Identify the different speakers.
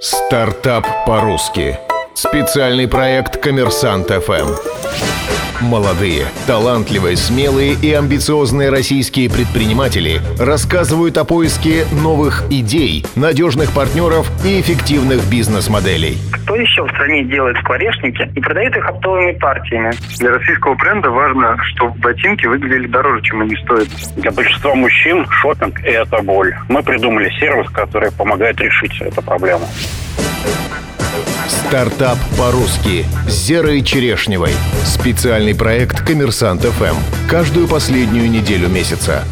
Speaker 1: Стартап по-русски. Специальный проект Коммерсант ФМ. Молодые, талантливые, смелые и амбициозные российские предприниматели рассказывают о поиске новых идей, надежных партнеров и эффективных бизнес-моделей.
Speaker 2: Кто еще в стране делает скворечники и продает их оптовыми партиями?
Speaker 3: Для российского бренда важно, чтобы ботинки выглядели дороже, чем они стоят.
Speaker 4: Для большинства мужчин шопинг – это боль. Мы придумали сервис, который помогает решить эту проблему.
Speaker 1: Стартап по-русски с Зерой Черешневой. Специальный проект Коммерсант ФМ. Каждую последнюю неделю месяца.